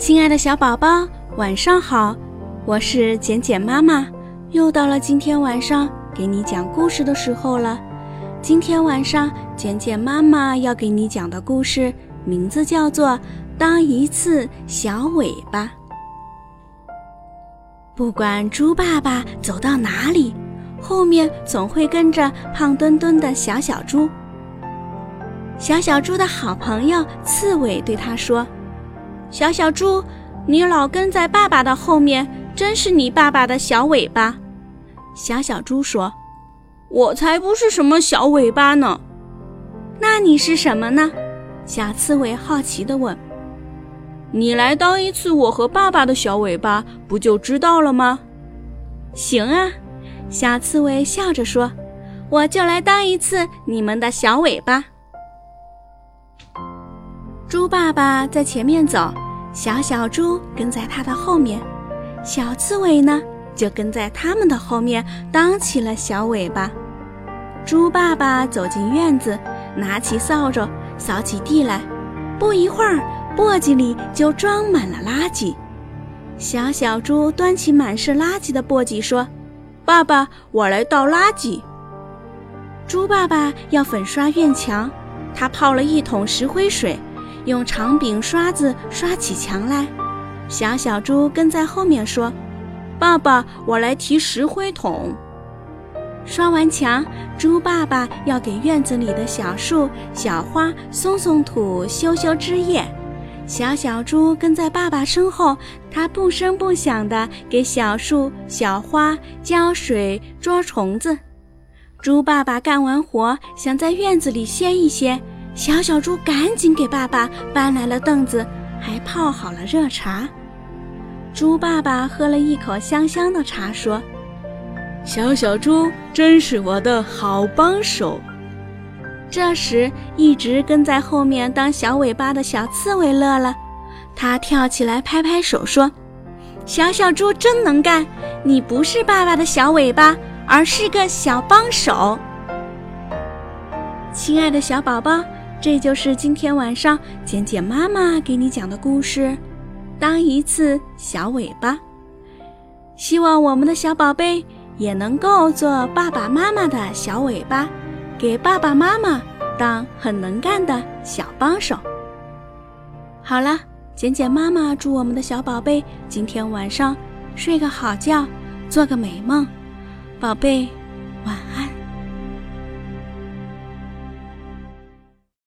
亲爱的小宝宝，晚上好！我是简简妈妈，又到了今天晚上给你讲故事的时候了。今天晚上，简简妈妈要给你讲的故事名字叫做《当一次小尾巴》。不管猪爸爸走到哪里，后面总会跟着胖墩墩的小小猪。小小猪的好朋友刺猬对他说。小小猪，你老跟在爸爸的后面，真是你爸爸的小尾巴。小小猪说：“我才不是什么小尾巴呢。”那你是什么呢？小刺猬好奇地问。“你来当一次我和爸爸的小尾巴，不就知道了吗？”行啊，小刺猬笑着说：“我就来当一次你们的小尾巴。”猪爸爸在前面走，小小猪跟在他的后面，小刺猬呢就跟在他们的后面当起了小尾巴。猪爸爸走进院子，拿起扫帚扫起地来，不一会儿，簸箕里就装满了垃圾。小小猪端起满是垃圾的簸箕说：“爸爸，我来倒垃圾。”猪爸爸要粉刷院墙，他泡了一桶石灰水。用长柄刷子刷起墙来，小小猪跟在后面说：“爸爸，我来提石灰桶。”刷完墙，猪爸爸要给院子里的小树、小花松松土、修修枝叶。小小猪跟在爸爸身后，它不声不响地给小树、小花浇水、捉虫子。猪爸爸干完活，想在院子里歇一歇。小小猪赶紧给爸爸搬来了凳子，还泡好了热茶。猪爸爸喝了一口香香的茶，说：“小小猪真是我的好帮手。”这时，一直跟在后面当小尾巴的小刺猬乐了，它跳起来拍拍手说：“小小猪真能干！你不是爸爸的小尾巴，而是个小帮手。”亲爱的小宝宝。这就是今天晚上简简妈妈给你讲的故事，当一次小尾巴。希望我们的小宝贝也能够做爸爸妈妈的小尾巴，给爸爸妈妈当很能干的小帮手。好了，简简妈妈祝我们的小宝贝今天晚上睡个好觉，做个美梦，宝贝。